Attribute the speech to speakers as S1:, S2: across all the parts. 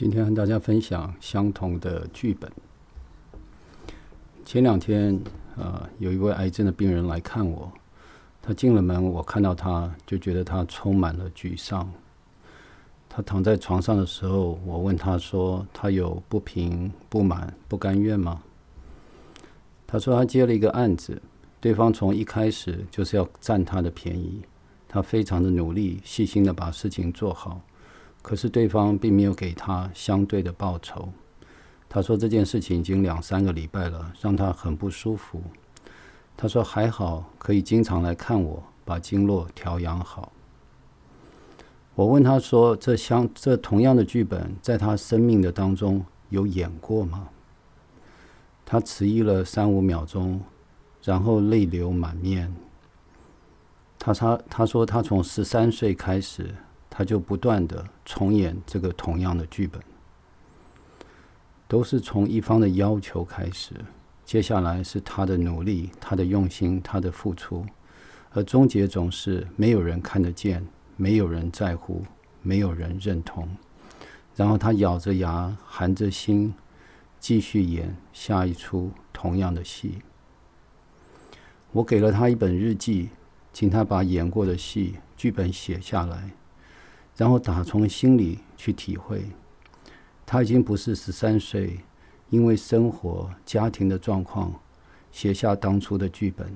S1: 今天和大家分享相同的剧本。前两天，呃，有一位癌症的病人来看我，他进了门，我看到他就觉得他充满了沮丧。他躺在床上的时候，我问他说：“他有不平、不满、不甘愿吗？”他说：“他接了一个案子，对方从一开始就是要占他的便宜，他非常的努力、细心的把事情做好。”可是对方并没有给他相对的报酬。他说这件事情已经两三个礼拜了，让他很不舒服。他说还好，可以经常来看我，把经络调养好。我问他说：“这相这同样的剧本，在他生命的当中有演过吗？”他迟疑了三五秒钟，然后泪流满面。他他他说他从十三岁开始。他就不断的重演这个同样的剧本，都是从一方的要求开始，接下来是他的努力、他的用心、他的付出，而终结总是没有人看得见，没有人在乎，没有人认同。然后他咬着牙、含着心，继续演下一出同样的戏。我给了他一本日记，请他把演过的戏剧本写下来。然后打从心里去体会，他已经不是十三岁，因为生活家庭的状况写下当初的剧本。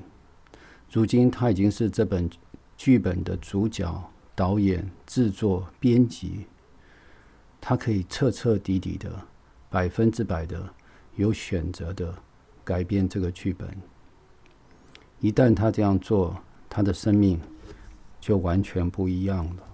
S1: 如今他已经是这本剧本的主角、导演、制作、编辑。他可以彻彻底底的、百分之百的有选择的改变这个剧本。一旦他这样做，他的生命就完全不一样了。